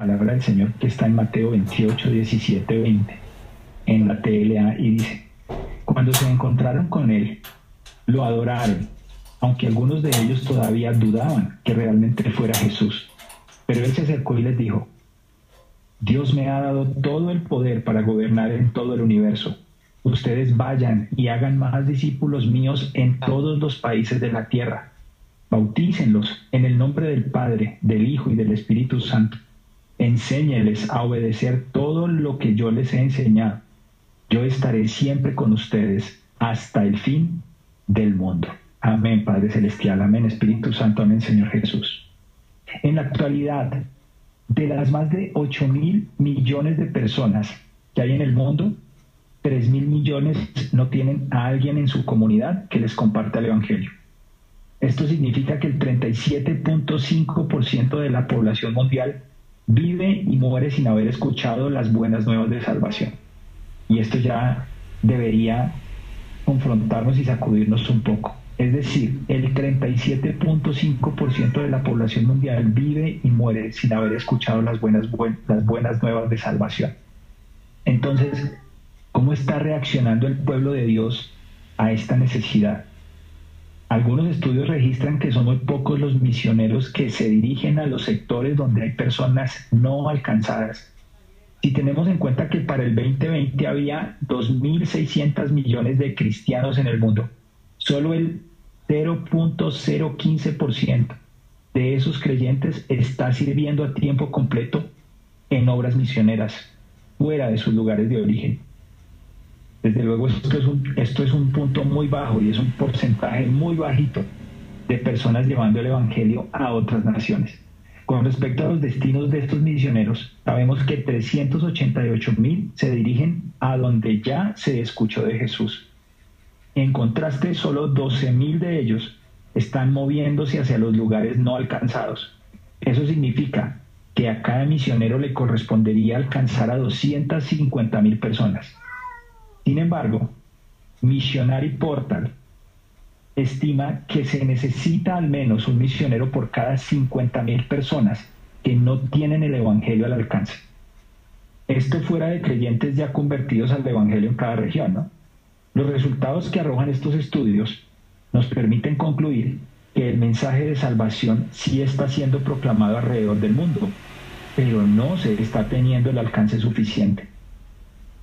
palabra del Señor que está en Mateo 28, 17, 20, en la TLA, y dice, cuando se encontraron con él, lo adoraron, aunque algunos de ellos todavía dudaban que realmente fuera Jesús. Pero él se acercó y les dijo, Dios me ha dado todo el poder para gobernar en todo el universo. Ustedes vayan y hagan más discípulos míos en todos los países de la tierra. Bautícenlos en el nombre del Padre, del Hijo y del Espíritu Santo. Enséñeles a obedecer todo lo que yo les he enseñado. Yo estaré siempre con ustedes hasta el fin del mundo. Amén, Padre Celestial. Amén, Espíritu Santo. Amén, Señor Jesús. En la actualidad, de las más de 8 mil millones de personas que hay en el mundo, 3 mil millones no tienen a alguien en su comunidad que les comparta el Evangelio. Esto significa que el 37.5% de la población mundial vive y muere sin haber escuchado las buenas nuevas de salvación. Y esto ya debería confrontarnos y sacudirnos un poco. Es decir, el 37.5% de la población mundial vive y muere sin haber escuchado las buenas, las buenas nuevas de salvación. Entonces, ¿cómo está reaccionando el pueblo de Dios a esta necesidad? Algunos estudios registran que son muy pocos los misioneros que se dirigen a los sectores donde hay personas no alcanzadas. Si tenemos en cuenta que para el 2020 había 2.600 millones de cristianos en el mundo, solo el 0.015% de esos creyentes está sirviendo a tiempo completo en obras misioneras fuera de sus lugares de origen. Desde luego esto es, un, punto muy bajo y es un porcentaje muy bajito de personas llevando el Evangelio a otras naciones. Con respecto a los destinos de estos misioneros, sabemos que 388 mil se dirigen a donde ya se escuchó de Jesús en contraste, solo 12.000 de ellos están moviéndose hacia los lugares no alcanzados. Eso significa que a cada misionero le correspondería alcanzar a 250.000 personas. Sin embargo, Missionary Portal estima que se necesita al menos un misionero por cada 50.000 personas que no tienen el Evangelio al alcance. Esto fuera de creyentes ya convertidos al Evangelio en cada región, ¿no? Los resultados que arrojan estos estudios nos permiten concluir que el mensaje de salvación sí está siendo proclamado alrededor del mundo, pero no se está teniendo el alcance suficiente.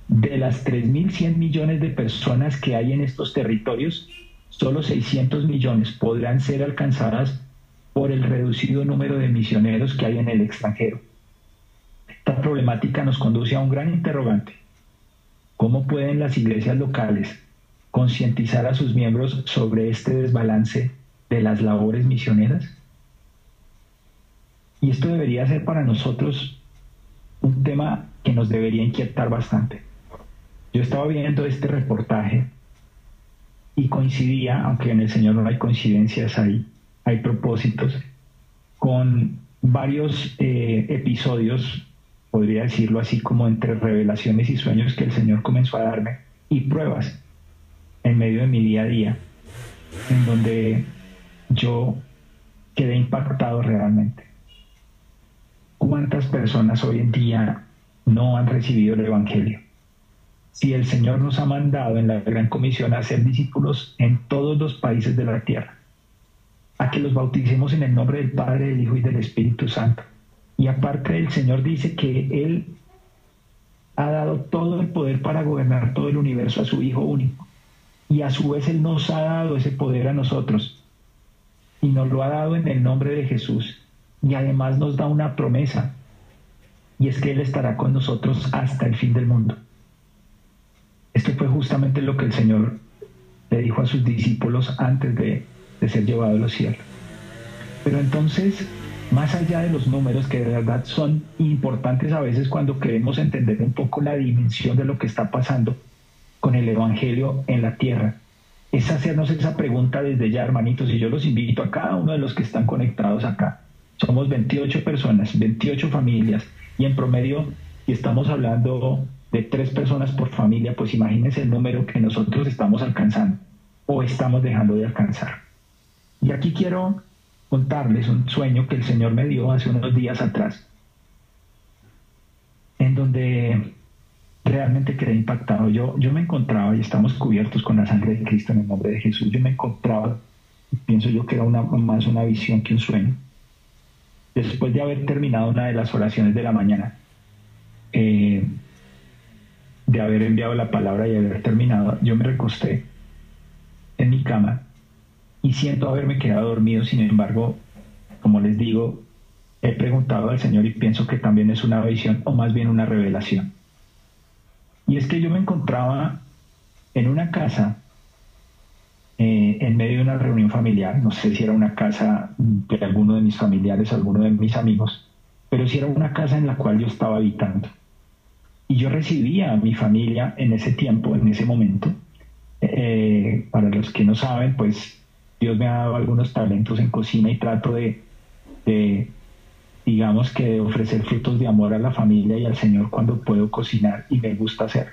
De las 3.100 millones de personas que hay en estos territorios, solo 600 millones podrán ser alcanzadas por el reducido número de misioneros que hay en el extranjero. Esta problemática nos conduce a un gran interrogante. ¿Cómo pueden las iglesias locales concientizar a sus miembros sobre este desbalance de las labores misioneras? Y esto debería ser para nosotros un tema que nos debería inquietar bastante. Yo estaba viendo este reportaje y coincidía, aunque en el Señor no hay coincidencias, hay, hay propósitos, con varios eh, episodios podría decirlo así como entre revelaciones y sueños que el Señor comenzó a darme y pruebas en medio de mi día a día, en donde yo quedé impactado realmente. ¿Cuántas personas hoy en día no han recibido el Evangelio? Si el Señor nos ha mandado en la gran comisión a ser discípulos en todos los países de la tierra, a que los bauticemos en el nombre del Padre, del Hijo y del Espíritu Santo, y aparte el Señor dice que Él ha dado todo el poder para gobernar todo el universo a su Hijo único. Y a su vez Él nos ha dado ese poder a nosotros. Y nos lo ha dado en el nombre de Jesús. Y además nos da una promesa. Y es que Él estará con nosotros hasta el fin del mundo. Esto fue justamente lo que el Señor le dijo a sus discípulos antes de, de ser llevado a los cielos. Pero entonces más allá de los números que de verdad son importantes a veces cuando queremos entender un poco la dimensión de lo que está pasando con el Evangelio en la tierra, es hacernos esa pregunta desde ya, hermanitos, y yo los invito a cada uno de los que están conectados acá. Somos 28 personas, 28 familias, y en promedio, si estamos hablando de tres personas por familia, pues imagínense el número que nosotros estamos alcanzando o estamos dejando de alcanzar. Y aquí quiero contarles un sueño que el Señor me dio hace unos días atrás. donde realmente quedé impactado. Yo, yo me encontraba, y estamos cubiertos con la sangre de Cristo en el nombre de Jesús, yo me encontraba, pienso yo que era una, más una visión que un sueño. Después de haber terminado una de las oraciones de la mañana, eh, de haber enviado la palabra y haber terminado, yo me recosté en mi cama y siento haberme quedado dormido, sin embargo, como les digo, he preguntado al Señor y pienso que también es una visión o más bien una revelación. Y es que yo me encontraba en una casa, eh, en medio de una reunión familiar, no sé si era una casa de alguno de mis familiares, alguno de mis amigos, pero si era una casa en la cual yo estaba habitando. Y yo recibía a mi familia en ese tiempo, en ese momento. Eh, para los que no saben, pues Dios me ha dado algunos talentos en cocina y trato de digamos que ofrecer frutos de amor a la familia y al Señor cuando puedo cocinar y me gusta hacer.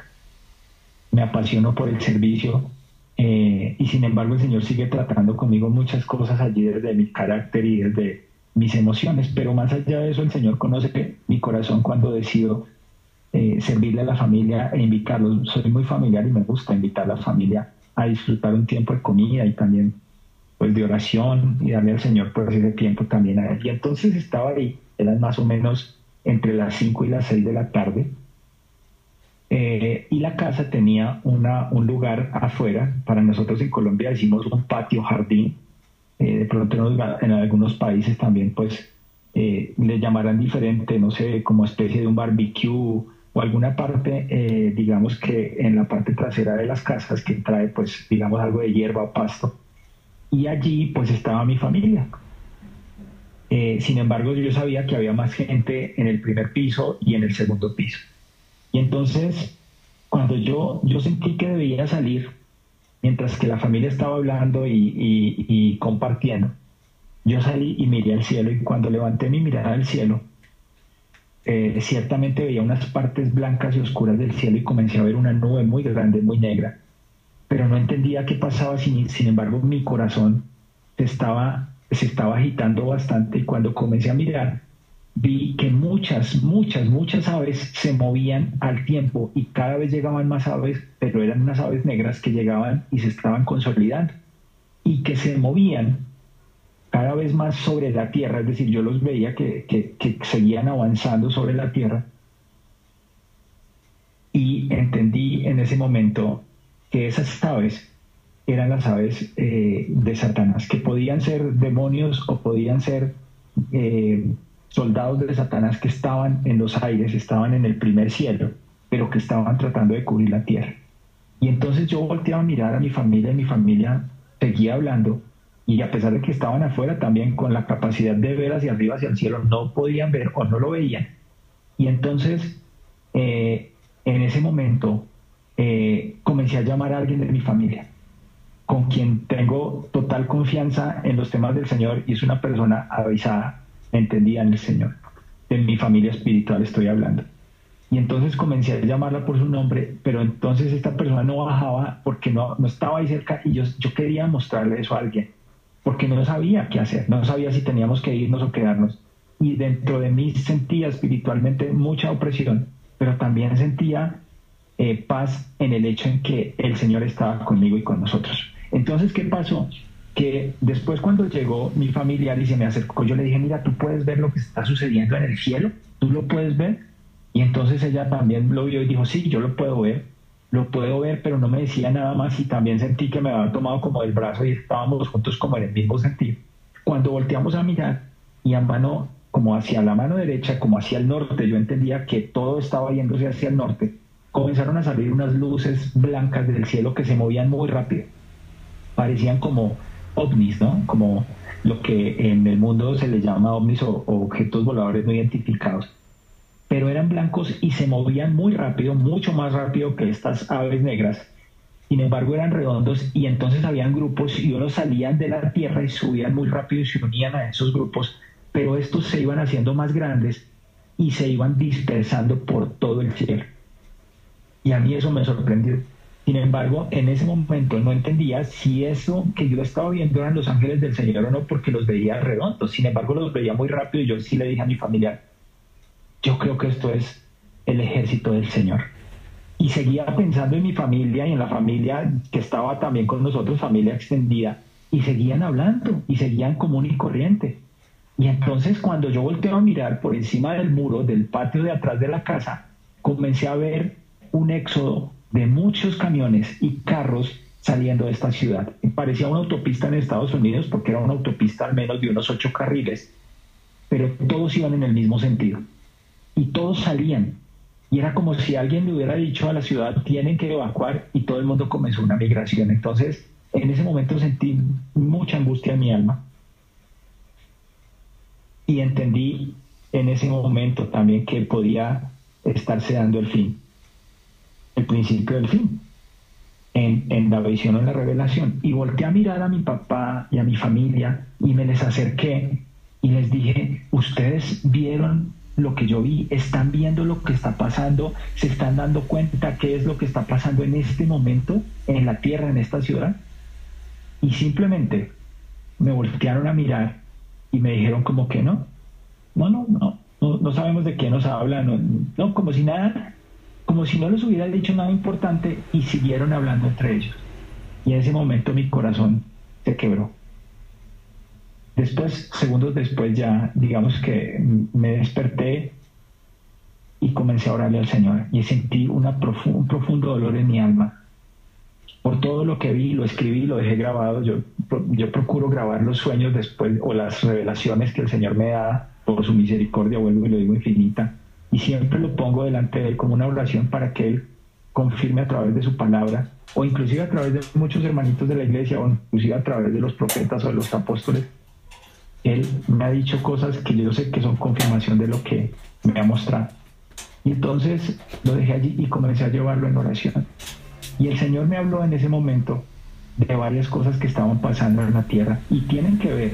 Me apasiono por el servicio eh, y sin embargo el Señor sigue tratando conmigo muchas cosas allí desde mi carácter y desde mis emociones, pero más allá de eso el Señor conoce mi corazón cuando decido eh, servirle a la familia e invitarlos. Soy muy familiar y me gusta invitar a la familia a disfrutar un tiempo de comida y también pues de oración y darle al Señor por ese tiempo también a él. Y entonces estaba ahí eran más o menos entre las 5 y las 6 de la tarde. Eh, y la casa tenía una, un lugar afuera, para nosotros en Colombia decimos un patio jardín, eh, de pronto en, algunos países también pues eh, le llamarán diferente, no sé, como especie de un barbecue o alguna parte, digamos que en la parte trasera de las casas que trae pues digamos algo de hierba o pasto. Y allí pues estaba mi familia. Eh, sin embargo, yo sabía que había más gente en el primer piso y en el segundo piso. Y entonces, cuando yo, yo sentí que debía salir, mientras que la familia estaba hablando y, compartiendo, yo salí y miré al cielo y cuando levanté mi mirada al cielo, eh, ciertamente veía unas partes blancas y oscuras del cielo y comencé a ver una nube muy grande, muy negra, pero no entendía qué pasaba, sin, sin embargo mi corazón estaba se estaba agitando bastante y cuando comencé a mirar vi que muchas, muchas, muchas aves se movían al tiempo y cada vez llegaban más aves, pero eran unas aves negras que llegaban y se estaban consolidando y que se movían cada vez más sobre la tierra, es decir, yo los veía que, que seguían avanzando sobre la tierra y entendí en ese momento que esas aves eran las aves eh, de Satanás, que podían ser demonios o podían ser eh, soldados de Satanás que estaban en los aires, estaban en el primer cielo, pero que estaban tratando de cubrir la tierra. Y entonces yo volteaba a mirar a mi familia y mi familia seguía hablando y a pesar de que estaban afuera también con la capacidad de ver hacia arriba, hacia el cielo, no podían ver o no lo veían. Y entonces, eh, en ese momento, comencé a llamar a alguien de mi familia con quien tengo total confianza en los temas del Señor y es una persona avisada, entendida en el Señor. De mi familia espiritual estoy hablando. Y entonces comencé a llamarla por su nombre, pero entonces esta persona no bajaba porque no, no estaba ahí cerca y yo, yo quería mostrarle eso a alguien, porque no sabía qué hacer, no sabía si teníamos que irnos o quedarnos. Y dentro de mí sentía espiritualmente mucha opresión, pero también sentía eh, paz en el hecho en que el Señor estaba conmigo y con nosotros. Entonces, ¿qué pasó? Que después cuando llegó mi familiar y se me acercó, yo le dije, mira, tú puedes ver lo que está sucediendo en el cielo, tú lo puedes ver. Y entonces ella también lo vio y dijo, sí, yo lo puedo ver, lo puedo ver, pero no me decía nada más y también sentí que me había tomado como del brazo y estábamos juntos como en el mismo sentido. Cuando volteamos a mirar y a mano, como hacia la mano derecha, como hacia el norte, yo entendía que todo estaba yéndose hacia el norte, comenzaron a salir unas luces blancas del cielo que se movían muy rápido parecían como ovnis, ¿no? Como lo que en el mundo se le llama ovnis o, objetos voladores no identificados. Pero eran blancos y se movían muy rápido, mucho más rápido que estas aves negras. Sin embargo, eran redondos y entonces habían grupos y unos salían de la tierra y subían muy rápido y se unían a esos grupos, pero estos se iban haciendo más grandes y se iban dispersando por todo el cielo. Y a mí eso me sorprendió sin embargo, en ese momento no entendía si eso que yo estaba viendo eran los ángeles del Señor o no, porque los veía redondos. Sin embargo, los veía muy rápido y yo sí le dije a mi familia, yo creo que esto es el ejército del Señor. Y seguía pensando en mi familia y en la familia que estaba también con nosotros, familia extendida, y seguían hablando y seguían común y corriente. Y entonces cuando yo volteo a mirar por encima del muro del patio de atrás de la casa, comencé a ver un éxodo de muchos camiones y carros saliendo de esta ciudad. Parecía una autopista en Estados Unidos porque era una autopista al menos de unos ocho carriles, pero todos iban en el mismo sentido. Y todos salían. Y era como si alguien le hubiera dicho a la ciudad, tienen que evacuar y todo el mundo comenzó una migración. Entonces, en ese momento sentí mucha angustia en mi alma. Y entendí en ese momento también que podía estarse dando el fin, el principio del fin en, la visión o en la revelación. Y volteé a mirar a mi papá y a mi familia y me les acerqué y les dije, ustedes vieron lo que yo vi, están viendo lo que está pasando, se están dando cuenta qué es lo que está pasando en este momento en la tierra, en esta ciudad. Y simplemente me voltearon a mirar y me dijeron como que no, no, no, no, no, sabemos de qué nos hablan, no, como si nada, como si no les hubiera dicho nada importante y siguieron hablando entre ellos. Y en ese momento mi corazón se quebró. Después, segundos después ya, digamos que me desperté y comencé a orarle al Señor y sentí un profundo dolor en mi alma. Por todo lo que vi, lo escribí, lo dejé grabado. Yo, yo procuro grabar los sueños después o las revelaciones que el Señor me da por su misericordia, vuelvo y lo digo infinita y siempre lo pongo delante de él como una oración para que él confirme a través de su palabra o inclusive a través de muchos hermanitos de la iglesia o inclusive a través de los profetas o de los apóstoles. Él me ha dicho cosas que yo sé que son confirmación de lo que me ha mostrado. Y entonces lo dejé allí y comencé a llevarlo en oración. Y el Señor me habló en ese momento de varias cosas que estaban pasando en la tierra y tienen que ver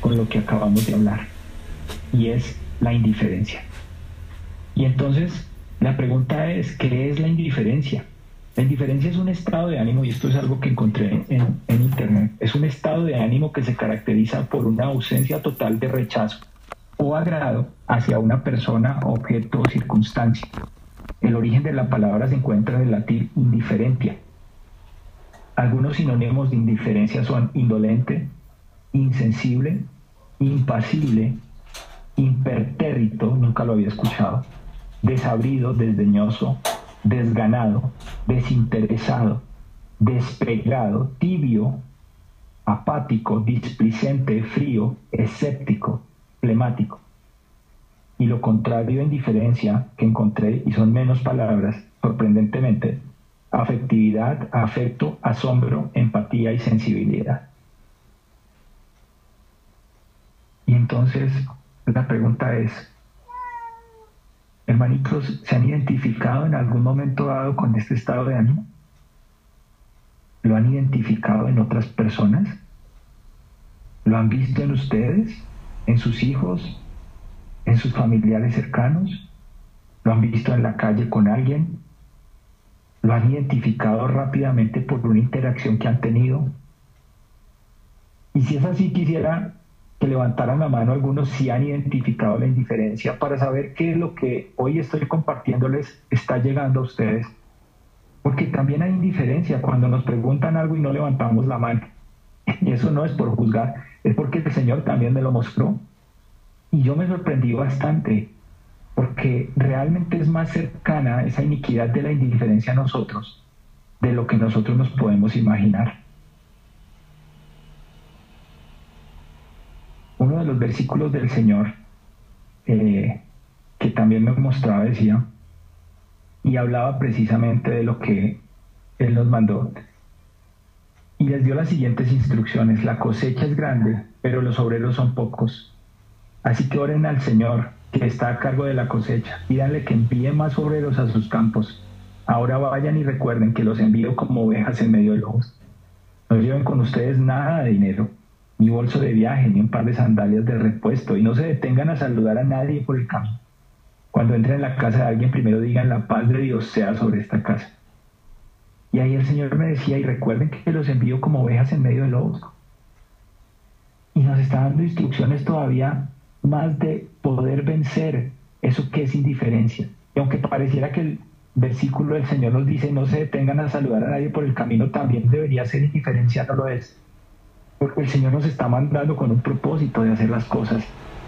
con lo que acabamos de hablar. Y es la indiferencia. Y entonces la pregunta es, ¿qué es la indiferencia? La indiferencia es un estado de ánimo, y esto es algo que encontré en, Internet, es un estado de ánimo que se caracteriza por una ausencia total de rechazo o agrado hacia una persona, objeto o circunstancia. El origen de la palabra se encuentra en el latín indiferentia. Algunos sinónimos de indiferencia son indolente, insensible, impasible, impertérrito, nunca lo había escuchado, desabrido, desdeñoso, desganado, desinteresado, despegado, tibio, apático, displicente, frío, escéptico, flemático. Y lo contrario en diferencia que encontré, y son menos palabras, sorprendentemente, afectividad, afecto, asombro, empatía y sensibilidad. Y entonces la pregunta es, Hermanitos, ¿se han identificado en algún momento dado con este estado de ánimo? ¿Lo han identificado en otras personas? ¿Lo han visto en ustedes? ¿En sus hijos? ¿En sus familiares cercanos? ¿Lo han visto en la calle con alguien? ¿Lo han identificado rápidamente por una interacción que han tenido? Y si es así, quisiera que levantaran la mano algunos si han identificado la indiferencia para saber qué es lo que hoy estoy compartiéndoles está llegando a ustedes. Porque también hay indiferencia cuando nos preguntan algo y no levantamos la mano. Y eso no es por juzgar, es porque el Señor también me lo mostró. Y yo me sorprendí bastante, porque realmente es más cercana esa iniquidad de la indiferencia a nosotros de lo que nosotros nos podemos imaginar. uno de los versículos del Señor eh, que también me mostraba decía, y hablaba precisamente de lo que Él nos mandó. Y les dio las siguientes instrucciones, la cosecha es grande, pero los obreros son pocos. Así que oren al Señor, que está a cargo de la cosecha, pídanle que envíe más obreros a sus campos. Ahora vayan y recuerden que los envío como ovejas en medio de lobos. No lleven con ustedes nada de dinero, ni bolso de viaje, ni un par de sandalias de repuesto, y no se detengan a saludar a nadie por el camino. Cuando entren en la casa de alguien, primero digan la paz de Dios sea sobre esta casa. Y ahí el Señor me decía, y recuerden que los envío como ovejas en medio de lobos. Y nos está dando instrucciones todavía más de poder vencer eso que es indiferencia, Y aunque pareciera que el versículo del Señor nos dice no se detengan a saludar a nadie por el camino, también debería ser indiferencia, no lo es. El Señor nos está mandando con un propósito de hacer las cosas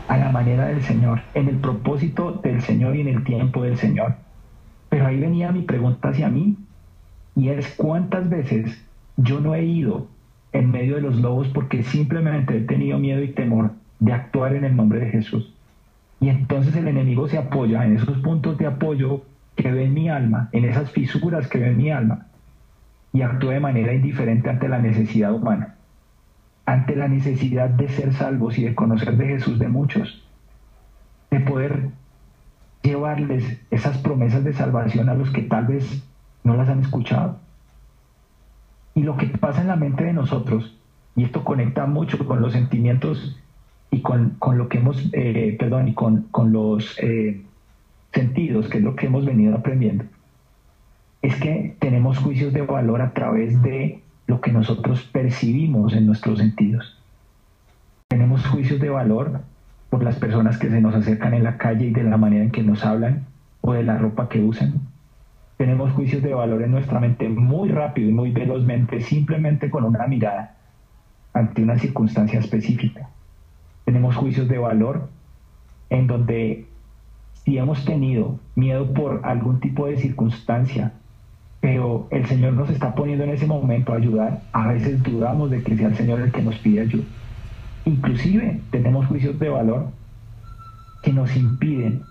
a la manera del Señor, en el propósito del Señor y en el tiempo del Señor. Pero ahí venía mi pregunta hacia mí, y es cuántas veces yo no he ido en medio de los lobos porque simplemente he tenido miedo y temor de actuar en el nombre de Jesús. Y entonces el enemigo se apoya en esos puntos de apoyo que ve en mi alma, en esas fisuras que ve en mi alma, y actúa de manera indiferente ante la necesidad humana ante la necesidad de ser salvos y de conocer de Jesús de muchos, de poder llevarles esas promesas de salvación a los que tal vez no las han escuchado. Y lo que pasa en la mente de nosotros, y esto conecta mucho con los sentimientos y con, lo que hemos, eh, perdón, y con, los eh, sentidos, que es lo que hemos venido aprendiendo, es que tenemos juicios de valor a través de lo que nosotros percibimos en nuestros sentidos. Tenemos juicios de valor por las personas que se nos acercan en la calle y de la manera en que nos hablan o de la ropa que usan. Tenemos juicios de valor en nuestra mente muy rápido y muy velozmente, simplemente con una mirada ante una circunstancia específica. Tenemos juicios de valor en donde si hemos tenido miedo por algún tipo de circunstancia pero el Señor nos está poniendo en ese momento a ayudar. A veces dudamos de que sea el Señor el que nos pide ayuda. Inclusive tenemos juicios de valor que nos impiden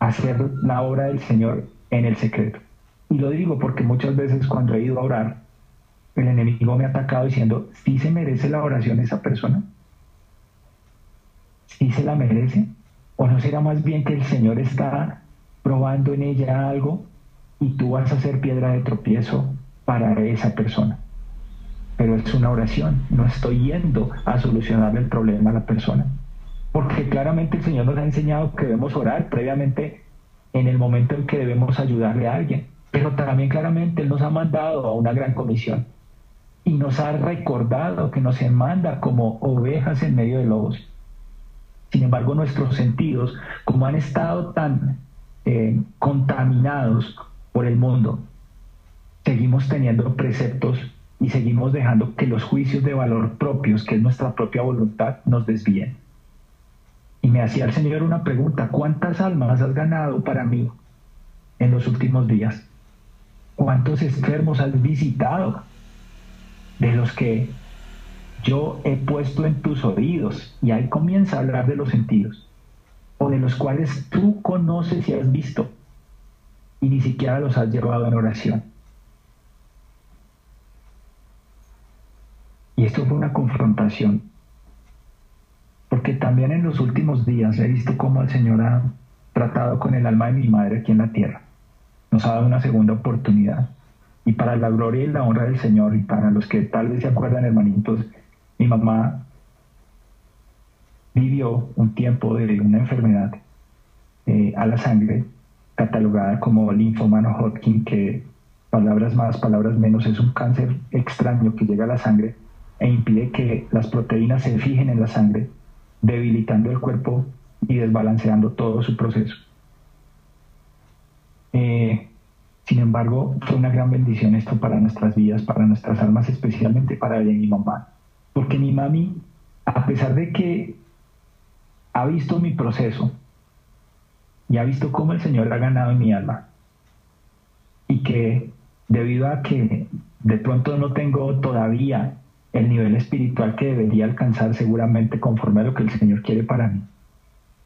hacer la obra del Señor en el secreto. Y lo digo porque muchas veces cuando he ido a orar, el enemigo me ha atacado diciendo, ¿sí se merece la oración esa persona? ¿Sí se la merece? ¿O no será más bien que el Señor está probando en ella algo y tú vas a ser piedra de tropiezo para esa persona. Pero es una oración, no estoy yendo a solucionar el problema a la persona. Porque claramente el Señor nos ha enseñado que debemos orar previamente en el momento en que debemos ayudarle a alguien. Pero también claramente Él nos ha mandado a una gran comisión y nos ha recordado que nos manda como ovejas en medio de lobos. Sin embargo, nuestros sentidos, como han estado tan eh, contaminados por el mundo, seguimos teniendo preceptos y seguimos dejando que los juicios de valor propios, que es nuestra propia voluntad, nos desvíen. Y me hacía el Señor una pregunta, ¿cuántas almas has ganado para mí en los últimos días? ¿Cuántos enfermos has visitado de los que yo he puesto en tus oídos? Y ahí comienza a hablar de los sentidos, o de los cuales tú conoces y has visto y ni siquiera los has llevado en oración. Y esto fue una confrontación, porque también en los últimos días he visto cómo el Señor ha tratado con el alma de mi madre aquí en la tierra. Nos ha dado una segunda oportunidad. Y para la gloria y la honra del Señor, y para los que tal vez se acuerdan, hermanitos, mi mamá vivió un tiempo de una enfermedad eh, a la sangre catalogada como linfomano Hodgkin, que palabras más, palabras menos, es un cáncer extraño que llega a la sangre e impide que las proteínas se fijen en la sangre, debilitando el cuerpo y desbalanceando todo su proceso. Eh, sin embargo, fue una gran bendición esto para nuestras vidas, para nuestras almas, especialmente para ella y mi mamá. Porque mi mami, a pesar de que ha visto mi proceso, y ha visto cómo el Señor ha ganado en mi alma. Y que debido a que de pronto no tengo todavía el nivel espiritual que debería alcanzar seguramente conforme a lo que el Señor quiere para mí,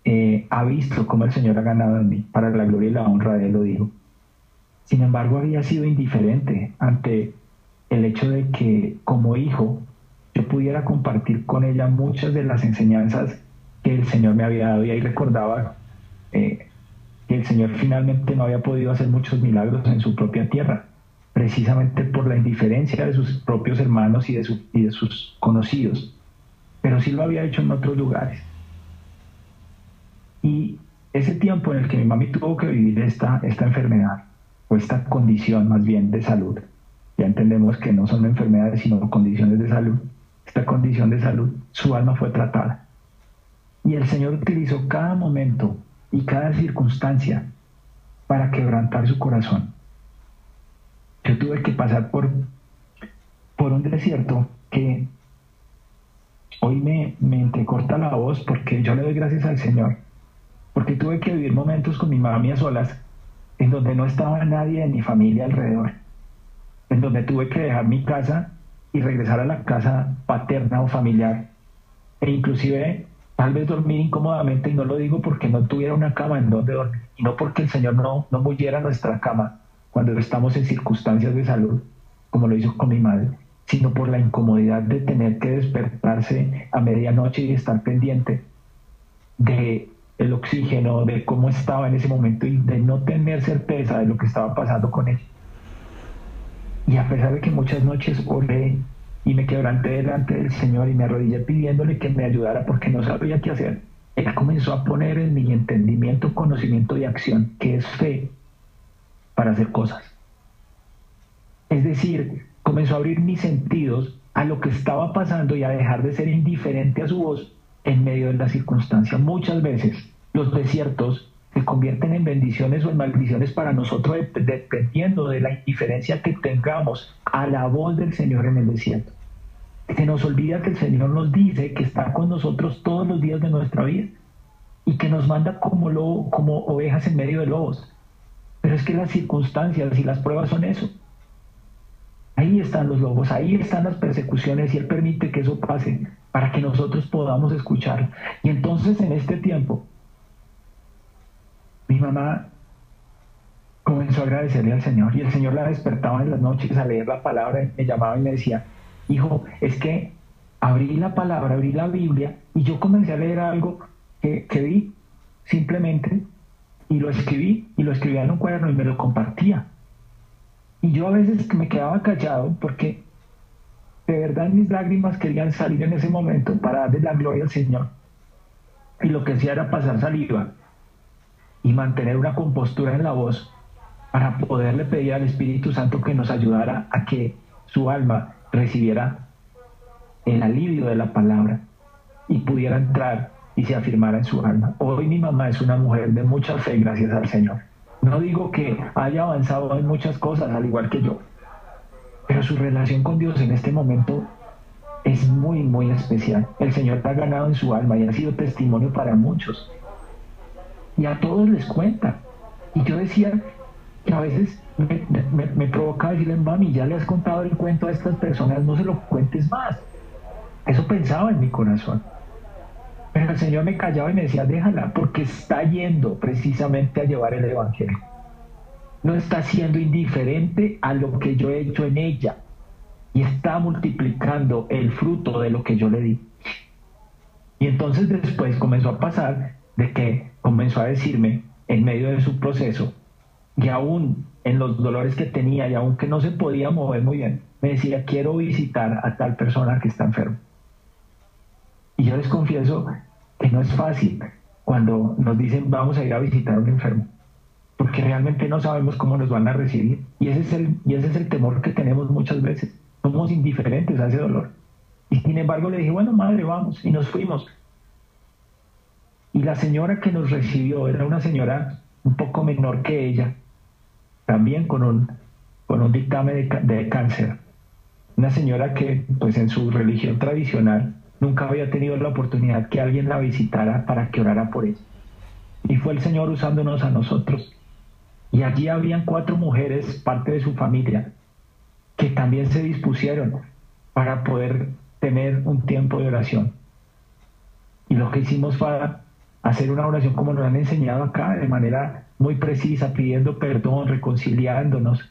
eh, ha visto cómo el Señor ha ganado en mí, para la gloria y la honra de Él lo digo. Sin embargo, había sido indiferente ante el hecho de que como hijo yo pudiera compartir con ella muchas de las enseñanzas que el Señor me había dado y ahí recordaba eh, el Señor finalmente no había podido hacer muchos milagros en su propia tierra, precisamente por la indiferencia de sus propios hermanos y de, sus conocidos, pero sí lo había hecho en otros lugares. Y ese tiempo en el que mi mami tuvo que vivir esta, esta enfermedad, o esta condición más bien de salud, ya entendemos que no son enfermedades, sino condiciones de salud, esta condición de salud, su alma fue tratada. Y el Señor utilizó cada momento y cada circunstancia para quebrantar su corazón. Yo tuve que pasar por, por un desierto que hoy me, me entrecorta la voz porque yo le doy gracias al Señor, porque tuve que vivir momentos con mi mamá a solas, en donde no estaba nadie de mi familia alrededor, en donde tuve que dejar mi casa y regresar a la casa paterna o familiar, e inclusive tal vez dormir incómodamente, y no lo digo porque no tuviera una cama en donde dormir, y no porque el Señor no, no muriera nuestra cama cuando estamos en circunstancias de salud, como lo hizo con mi madre, sino por la incomodidad de tener que despertarse a medianoche y estar pendiente de el oxígeno, de cómo estaba en ese momento y de no tener certeza de lo que estaba pasando con él. Y a pesar de que muchas noches oré y me quebranté delante del Señor y me arrodillé pidiéndole que me ayudara porque no sabía qué hacer, Él comenzó a poner en mi entendimiento, conocimiento y acción, que es fe, para hacer cosas. Es decir, comenzó a abrir mis sentidos a lo que estaba pasando y a dejar de ser indiferente a su voz en medio de la circunstancia. Muchas veces los desiertos se convierten en bendiciones o en maldiciones para nosotros dependiendo de la indiferencia que tengamos a la voz del Señor en el desierto. Se nos olvida que el Señor nos dice que está con nosotros todos los días de nuestra vida y que nos manda como, lo, como ovejas en medio de lobos. Pero es que las circunstancias y las pruebas son eso. Ahí están los lobos, ahí están las persecuciones y Él permite que eso pase para que nosotros podamos escuchar. Y entonces en este tiempo, mi mamá comenzó a agradecerle al Señor y el Señor la despertaba en las noches a leer la palabra, me llamaba y me decía, hijo, es que abrí la palabra, abrí la Biblia y yo comencé a leer algo que, vi simplemente y lo escribí y lo escribía en un cuaderno y me lo compartía. Y yo a veces me quedaba callado porque de verdad mis lágrimas querían salir en ese momento para darle la gloria al Señor. Y lo que hacía era pasar saliva y mantener una compostura en la voz para poderle pedir al Espíritu Santo que nos ayudara a que su alma recibiera el alivio de la palabra y pudiera entrar y se afirmara en su alma. Hoy mi mamá es una mujer de mucha fe, gracias al Señor. No digo que haya avanzado en muchas cosas, al igual que yo, pero su relación con Dios en este momento es muy, muy especial. El Señor ha ganado en su alma y ha sido testimonio para muchos y a todos les cuenta. Y yo decía que a veces me, me, me provocaba decirle, mami, ya le has contado el cuento a estas personas, no se lo cuentes más. Eso pensaba en mi corazón. Pero el Señor me callaba y me decía, déjala, porque está yendo precisamente a llevar el Evangelio. No está siendo indiferente a lo que yo he hecho en ella y está multiplicando el fruto de lo que yo le di. Y entonces después comenzó a pasar de que comenzó a decirme en medio de su proceso, y aún en los dolores que tenía y aún que no se podía mover muy bien, me decía, quiero visitar a tal persona que está enfermo. Y yo les confieso que no es fácil cuando nos dicen vamos a ir a visitar a un enfermo, porque realmente no sabemos cómo nos van a recibir. Y ese es el, y ese es el temor que tenemos muchas veces. Somos indiferentes a ese dolor. Y sin embargo le dije, bueno, madre, vamos. Y nos fuimos. Y la señora que nos recibió era una señora un poco menor que ella, también con un, con un dictamen de, cáncer. Una señora que, pues en su religión tradicional, nunca había tenido la oportunidad que alguien la visitara para que orara por ella. Y fue el Señor usándonos a nosotros. Y allí habían cuatro mujeres, parte de su familia, que también se dispusieron para poder tener un tiempo de oración. Y lo que hicimos fue hacer una oración como nos han enseñado acá, de manera muy precisa, pidiendo perdón, reconciliándonos,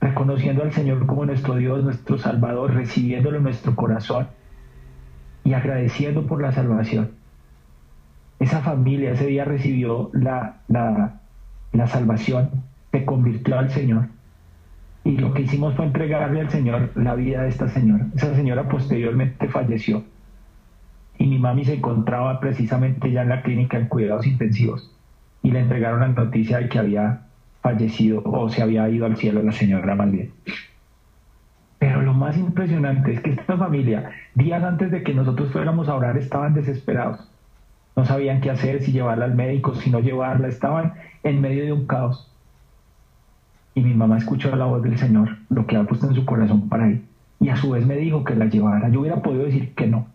reconociendo al Señor como nuestro Dios, nuestro Salvador, recibiéndolo en nuestro corazón y agradeciendo por la salvación. Esa familia ese día recibió la, la, la salvación, se convirtió al Señor. Y lo que hicimos fue entregarle al Señor la vida de esta señora. Esa señora posteriormente falleció y mi mami se encontraba precisamente ya en la clínica en cuidados intensivos y le entregaron la noticia de que había fallecido o se había ido al cielo la señora más bien. Pero lo más impresionante es que esta familia, días antes de que nosotros fuéramos a orar, estaban desesperados. No sabían qué hacer, si llevarla al médico, si no llevarla, estaban en medio de un caos. y mi mamá escuchó la voz del Señor, lo que ha puesto en su corazón para ir. Y a su vez me dijo que la llevara. Yo hubiera podido decir que no.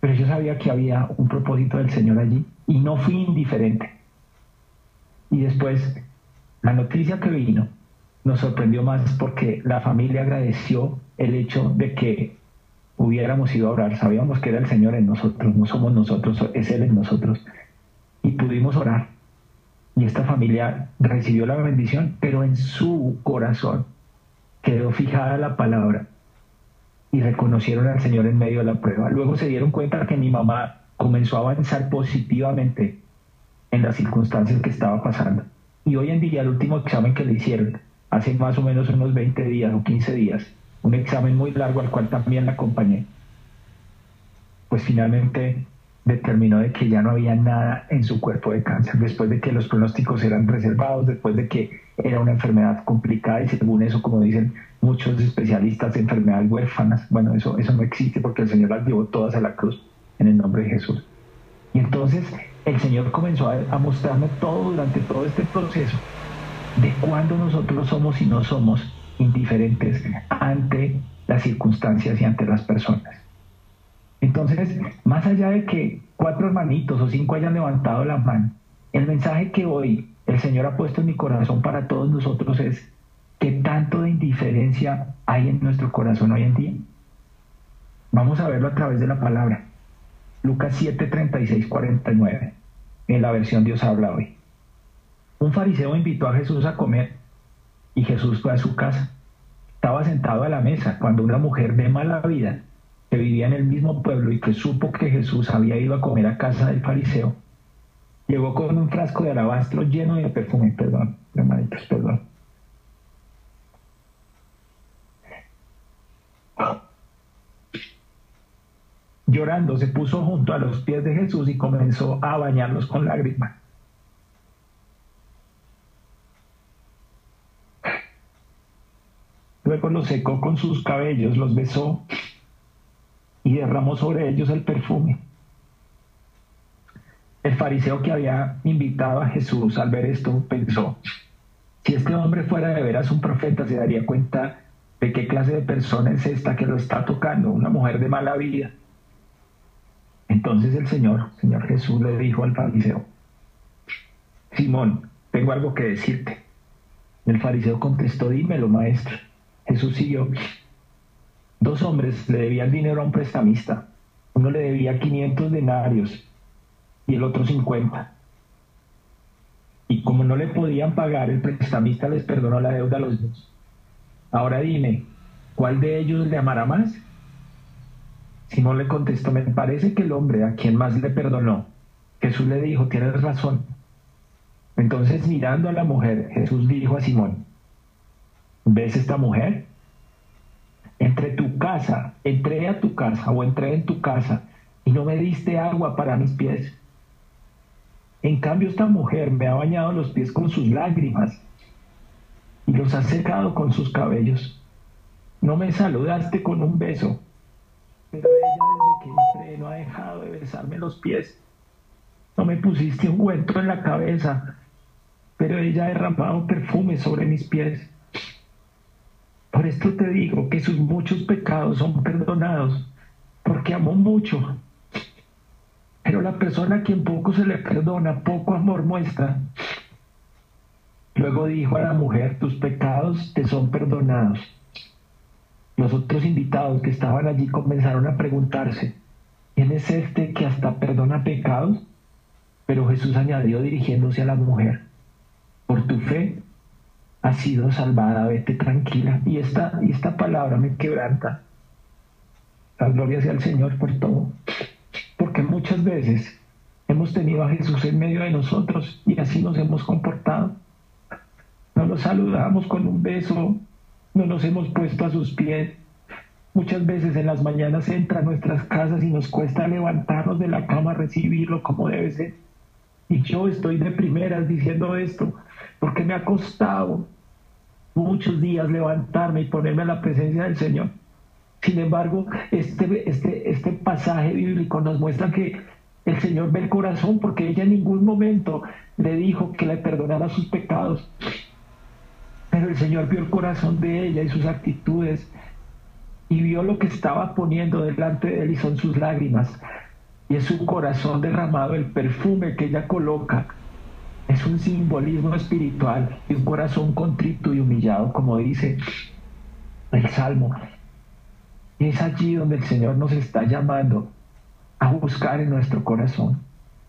Pero yo sabía que había un propósito del Señor allí y no fui indiferente. Y después, la noticia que vino nos sorprendió más porque la familia agradeció el hecho de que hubiéramos ido a orar. Sabíamos que era el Señor en nosotros, no somos nosotros, es Él en nosotros. Y pudimos orar. Y esta familia recibió la bendición, pero en su corazón quedó fijada la palabra y reconocieron al Señor en medio de la prueba. Luego se dieron cuenta que mi mamá comenzó a avanzar positivamente en las circunstancias que estaba pasando. Y hoy en día el último examen que le hicieron, hace más o menos unos 20 días o 15 días, un examen muy largo al cual también la acompañé, pues finalmente determinó de que ya no había nada en su cuerpo de cáncer, después de que los pronósticos eran reservados, después de que era una enfermedad complicada y según eso, como dicen muchos especialistas, de enfermedades huérfanas, bueno, eso, eso no existe porque el Señor las llevó todas a la cruz en el nombre de Jesús. Y entonces el Señor comenzó a, a mostrarme todo durante todo este proceso de cuándo nosotros somos y no somos indiferentes ante las circunstancias y ante las personas. Entonces, más allá de que cuatro hermanitos o cinco hayan levantado la mano, el mensaje que hoy el Señor ha puesto en mi corazón para todos nosotros es que tanto de indiferencia hay en nuestro corazón hoy en día. Vamos a verlo a través de la palabra. Lucas 7, 36, 49, en la versión Dios habla hoy. Un fariseo invitó a Jesús a comer y Jesús fue a su casa. Estaba sentado a la mesa cuando una mujer de mala vida que vivía en el mismo pueblo y que supo que Jesús había ido a comer a casa del fariseo, llegó con un frasco de alabastro lleno de perfume, perdón, hermanitos, perdón. Llorando, se puso junto a los pies de Jesús y comenzó a bañarlos con lágrimas. Luego los secó con sus cabellos, los besó y derramó sobre ellos el perfume. El fariseo que había invitado a Jesús al ver esto pensó, si este hombre fuera de veras un profeta se daría cuenta de qué clase de persona es esta que lo está tocando, una mujer de mala vida. Entonces el Señor, Señor Jesús, le dijo al fariseo, Simón, tengo algo que decirte. El fariseo contestó, dímelo, maestro. Jesús siguió, Dos hombres le debían dinero a un prestamista. Uno le debía 500 denarios y el otro 50. Y como no le podían pagar, el prestamista les perdonó la deuda a los dos. Ahora dime, ¿cuál de ellos le amará más? Simón le contestó, me parece que el hombre a quien más le perdonó. Jesús le dijo, tienes razón. Entonces mirando a la mujer, Jesús dijo a Simón, ¿ves esta mujer? Entre tu casa, entré a tu casa o entré en tu casa y no me diste agua para mis pies. En cambio esta mujer me ha bañado los pies con sus lágrimas y los ha secado con sus cabellos. No me saludaste con un beso, pero ella desde que entré no ha dejado de besarme los pies. No me pusiste un cuento en la cabeza, pero ella ha derramado perfume sobre mis pies. Por esto te digo que sus muchos pecados son perdonados, porque amó mucho. Pero la persona a quien poco se le perdona, poco amor muestra. Luego dijo a la mujer, tus pecados te son perdonados. Los otros invitados que estaban allí comenzaron a preguntarse, ¿quién es este que hasta perdona pecados? Pero Jesús añadió dirigiéndose a la mujer, por tu fe ha sido salvada, vete tranquila. Y esta, y esta palabra me quebranta. La gloria sea al Señor por todo. Porque muchas veces hemos tenido a Jesús en medio de nosotros y así nos hemos comportado. No lo saludamos con un beso, no nos hemos puesto a sus pies. Muchas veces en las mañanas entra a nuestras casas y nos cuesta levantarnos de la cama recibirlo como debe ser. Y yo estoy de primeras diciendo esto porque me ha costado muchos días levantarme y ponerme a la presencia del Señor. Sin embargo, este, este, este pasaje bíblico nos muestra que el Señor ve el corazón porque ella en ningún momento le dijo que le perdonara sus pecados. el Señor vio el corazón de ella y sus actitudes y vio lo que estaba poniendo delante de él y son sus lágrimas. Y es su corazón derramado, el perfume que ella coloca. Es un simbolismo espiritual y un corazón contrito y humillado, como dice el Salmo. Es allí donde el Señor nos está llamando a buscar en nuestro corazón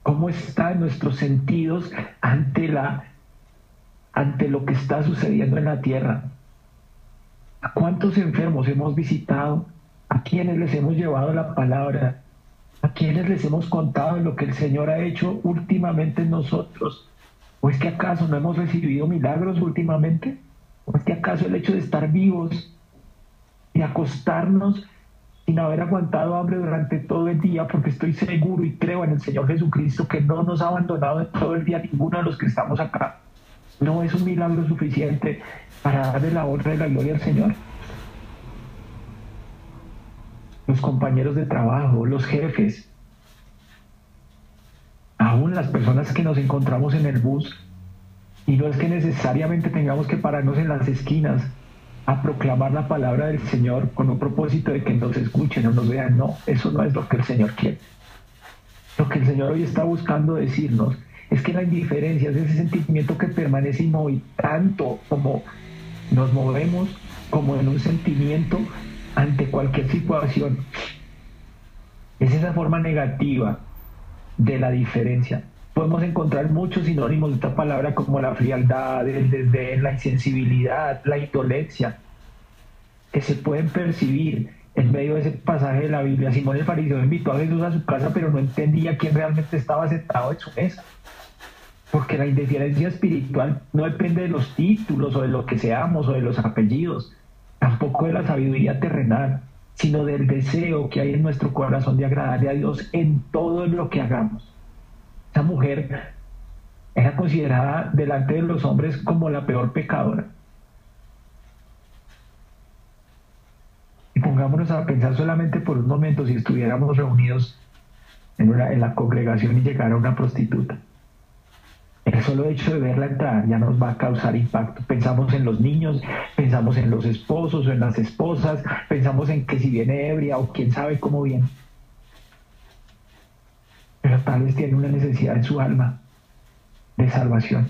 cómo están nuestros sentidos ante la ante lo que está sucediendo en la tierra. ¿A cuántos enfermos hemos visitado? ¿A quienes les hemos llevado la palabra? ¿A quienes les hemos contado lo que el Señor ha hecho últimamente en nosotros? ¿O es que acaso no hemos recibido milagros últimamente? ¿O es que acaso el hecho de estar vivos y acostarnos sin haber aguantado hambre durante todo el día, porque estoy seguro y creo en el Señor Jesucristo que no nos ha abandonado en todo el día ninguno de los que estamos acá. No es un milagro suficiente para darle la honra y la gloria al Señor. Los compañeros de trabajo, los jefes, aún las personas que nos encontramos en el bus, y no es que necesariamente tengamos que pararnos en las esquinas a proclamar la palabra del Señor con un propósito de que nos escuchen o nos vean. No, eso no es lo que el Señor quiere. Lo que el Señor hoy está buscando decirnos es que la indiferencia es ese sentimiento que permanece inmóvil, tanto como nos movemos como en un sentimiento ante cualquier situación. Es esa forma negativa de la diferencia. Podemos encontrar muchos sinónimos de esta palabra como la frialdad, el desdén, la insensibilidad, la indolencia, que se pueden percibir en medio de ese pasaje de la Biblia. Simón el fariseo invitó a Jesús a su casa, pero no entendía quién realmente estaba sentado en su mesa. Porque la indiferencia espiritual no depende de los títulos o de lo que seamos o de los apellidos, tampoco de la sabiduría terrenal, sino del deseo que hay en nuestro corazón de agradarle a Dios en todo lo que hagamos mujer era considerada delante de los hombres como la peor pecadora. Y pongámonos a pensar solamente por un momento si estuviéramos reunidos en, una, en la congregación y llegara una prostituta. El solo hecho de verla entrar ya nos va a causar impacto. Pensamos en los niños, pensamos en los esposos o en las esposas, pensamos en que si viene ebria o quién sabe cómo viene pero tal vez tiene una necesidad en su alma de salvación.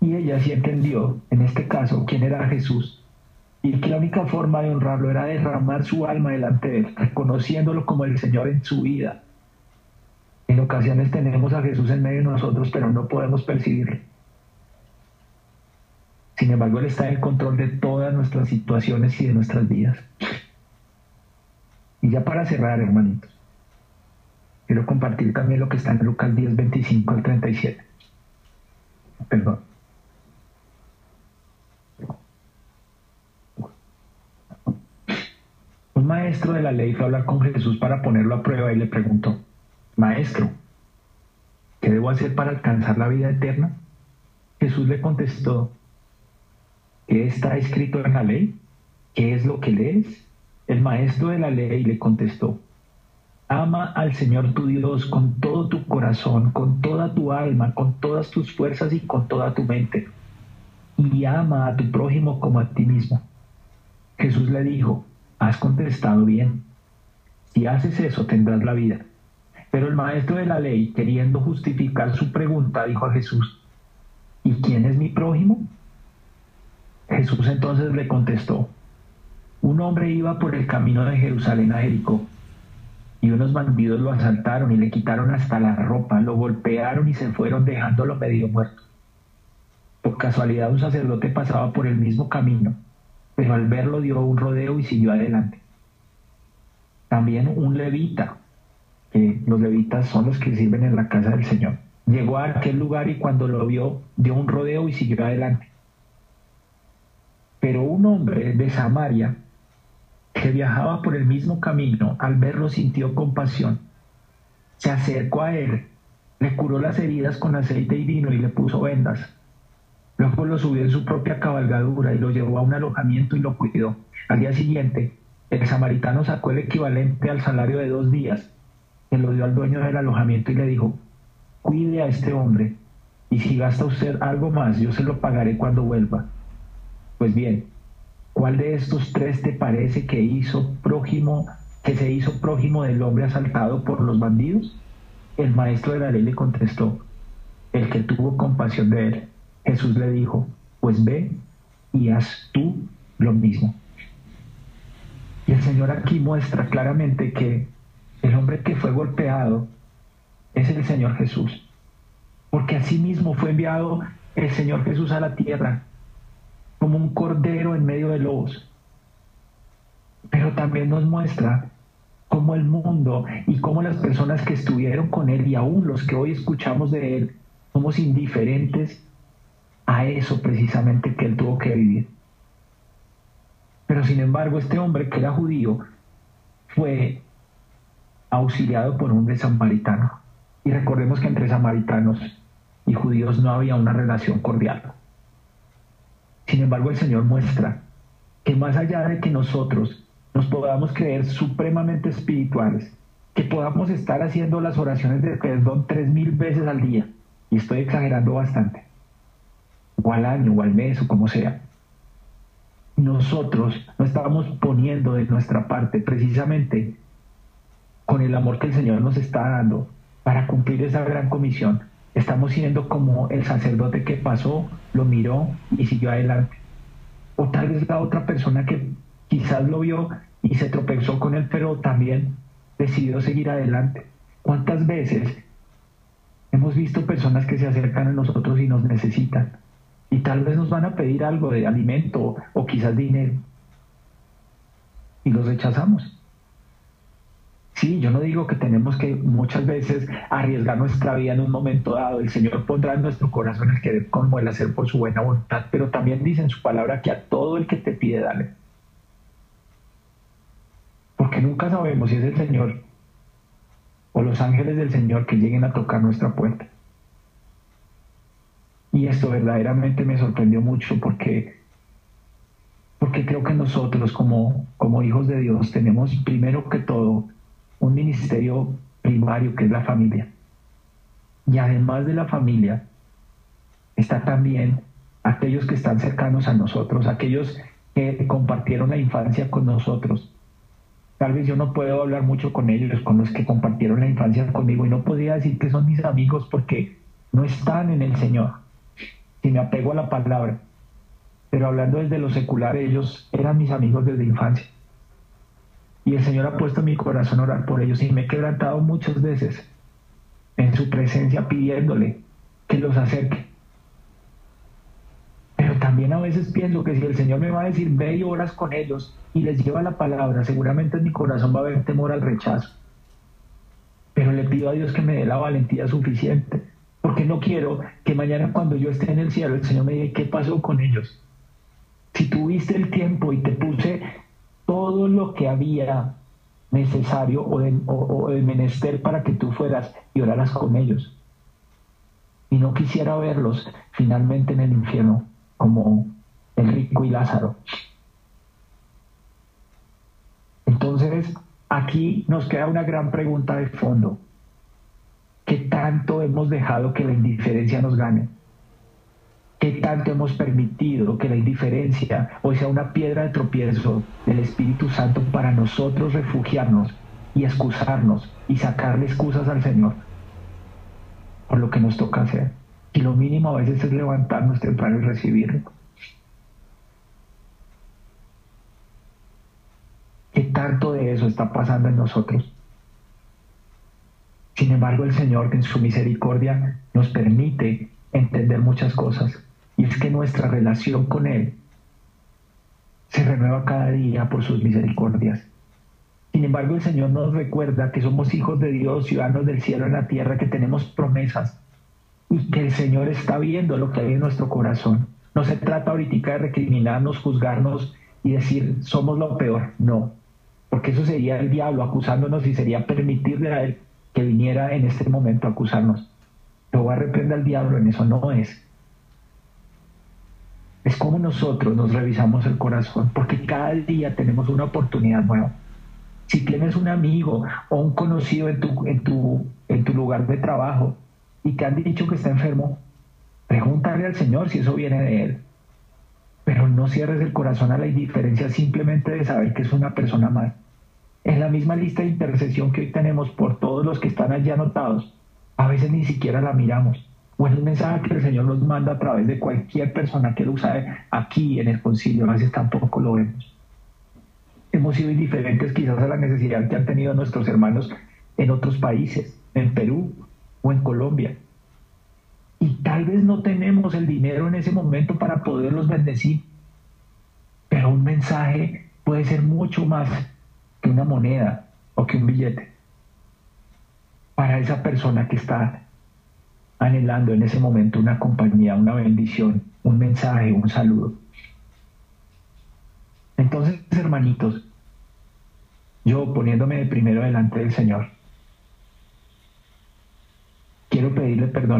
Y ella sí entendió, en este caso, quién era Jesús y que la única forma de honrarlo era derramar su alma delante de él, reconociéndolo como el Señor en su vida. En ocasiones tenemos a Jesús en medio de nosotros, pero no podemos percibirlo. Sin embargo, Él está en control de todas nuestras situaciones y de nuestras vidas. Y ya para cerrar, hermanitos, quiero compartir también lo que está en Lucas 10, 25 al 37. Perdón. Un maestro de la ley fue a hablar con Jesús para ponerlo a prueba y le preguntó, Maestro, ¿qué debo hacer para alcanzar la vida eterna? Jesús le contestó, ¿qué está escrito en la ley? ¿Qué es lo que lees? El maestro de la ley le contestó, ama al Señor tu Dios con todo tu corazón, con toda tu alma, con todas tus fuerzas y con toda tu mente. Y ama a tu prójimo como a ti mismo. Jesús le dijo, has contestado bien. Si haces eso tendrás la vida. Pero el maestro de la ley, queriendo justificar su pregunta, dijo a Jesús, ¿y quién es mi prójimo? Jesús entonces le contestó, un hombre iba por el camino de Jerusalén a Jericó y unos bandidos lo asaltaron y le quitaron hasta la ropa, lo golpearon y se fueron dejándolo medio muerto. Por casualidad un sacerdote pasaba por el mismo camino, pero al verlo dio un rodeo y siguió adelante. También un levita, que los levitas son los que sirven en la casa del Señor, llegó a aquel lugar y cuando lo vio dio un rodeo y siguió adelante. Pero un hombre de Samaria que viajaba por el mismo camino, al verlo sintió compasión. Se acercó a él, le curó las heridas con aceite y vino y le puso vendas. Luego lo subió en su propia cabalgadura y lo llevó a un alojamiento y lo cuidó. Al día siguiente, el samaritano sacó el equivalente al salario de dos días, se lo dio al dueño del alojamiento y le dijo, cuide a este hombre, Y si gasta usted algo más, yo se lo pagaré cuando vuelva. Pues bien, ¿cuál de estos tres te parece que hizo prójimo, que se hizo prójimo del hombre asaltado por los bandidos? El maestro de la ley le contestó, el que tuvo compasión de él. Jesús le dijo, pues ve y haz tú lo mismo. Y el Señor aquí muestra claramente que el hombre que fue golpeado es el Señor Jesús. Porque así mismo fue enviado el Señor Jesús a la tierra como un cordero en medio de lobos. Pero también nos muestra cómo el mundo y cómo las personas que estuvieron con él y aún los que hoy escuchamos de él somos indiferentes a eso precisamente que él tuvo que vivir. Pero sin embargo, este hombre que era judío fue auxiliado por un samaritano. Y recordemos que entre samaritanos y judíos no había una relación cordial. Sin embargo, el Señor muestra que más allá de que nosotros nos podamos creer supremamente espirituales, que podamos estar haciendo las oraciones de perdón tres mil veces al día, y estoy exagerando bastante, o al año, o al mes, o como sea, nosotros no estamos poniendo de nuestra parte precisamente con el amor que el Señor nos está dando para cumplir esa gran comisión. Estamos siendo como el sacerdote que pasó, lo miró y siguió adelante. O tal vez la otra persona que quizás lo vio y se tropezó con él, pero también decidió seguir adelante. ¿Cuántas veces hemos visto personas que se acercan a nosotros y nos necesitan? y tal vez nos van a pedir algo de alimento o quizás dinero y los rechazamos. Sí, yo no digo que tenemos que muchas veces arriesgar nuestra vida en un momento dado. El Señor pondrá en nuestro corazón el querer como el hacer por su buena voluntad, pero también dice en su palabra que a todo el que te pide, dale. Porque nunca sabemos si es el Señor o los ángeles del Señor que lleguen a tocar nuestra puerta. Y esto verdaderamente me sorprendió mucho porque, porque creo que nosotros como, como hijos de Dios tenemos primero que todo un ministerio primario que es la familia. Y además de la familia, está también aquellos que están cercanos a nosotros, aquellos que compartieron la infancia con nosotros. Tal vez yo no puedo hablar mucho con ellos, con los que compartieron la infancia conmigo, y no podría decir que son mis amigos porque no están en el Señor si me apego a la palabra. Pero hablando desde lo secular, ellos eran mis amigos desde infancia. Y el Señor ha puesto mi corazón orar por ellos y me he quebrantado muchas veces en su presencia pidiéndole que los acerque. Pero también a veces pienso que si el Señor me va a decir, ve y oras con ellos y les lleva la palabra, seguramente en mi corazón va a haber temor al rechazo. Pero le pido a Dios que me dé la valentía suficiente porque no quiero que mañana cuando yo esté en el cielo el Señor me diga, ¿qué pasó con ellos? Si tuviste el tiempo y te puse todo lo que había necesario o de, menester para que tú fueras y oraras con ellos. Y no quisiera verlos finalmente en el infierno como el rico y Lázaro. Entonces, aquí nos queda una gran pregunta de fondo. ¿Qué tanto hemos dejado que la indiferencia nos gane? ¿Qué tanto hemos permitido que la indiferencia hoy sea una piedra de tropiezo del Espíritu Santo para nosotros refugiarnos y excusarnos y sacarle excusas al Señor por lo que nos toca hacer? Y lo mínimo a veces es levantarnos temprano y recibirlo. ¿Qué tanto de eso está pasando en nosotros? Sin embargo, el Señor en su misericordia nos permite entender muchas cosas. Y es que nuestra relación con Él se renueva cada día por sus misericordias. Sin embargo, el Señor nos recuerda que somos hijos de Dios, ciudadanos del cielo en la tierra, que tenemos promesas y que el Señor está viendo lo que hay en nuestro corazón. No se trata ahorita de recriminarnos, juzgarnos y decir somos lo peor. No, porque eso sería el diablo acusándonos y sería permitirle a Él que viniera en este momento a acusarnos. a reprender al diablo, en eso no es. Es como nosotros nos revisamos el corazón, porque cada día tenemos una oportunidad nueva. Si tienes un amigo o un conocido en tu, en tu, en tu lugar de trabajo y te han dicho que está enfermo, Pregúntale al Señor si eso viene de Él. Pero no cierres el corazón a la indiferencia simplemente de saber que es una persona más. En la misma lista de intercesión que hoy tenemos por todos los que están allí anotados, a veces ni siquiera la miramos. O es un mensaje que el Señor nos manda a través de cualquier persona que lo usa aquí en el concilio, a veces tampoco lo vemos. Hemos sido indiferentes quizás a la necesidad que han tenido nuestros hermanos en otros países, en Perú o en Colombia. Y tal vez no tenemos el dinero en ese momento para poderlos bendecir, pero un mensaje puede ser mucho más que una moneda o que un billete para esa persona que está anhelando en ese momento una compañía, una bendición, un mensaje, un saludo. Entonces, hermanitos, yo poniéndome de primero delante del Señor, quiero pedirle perdón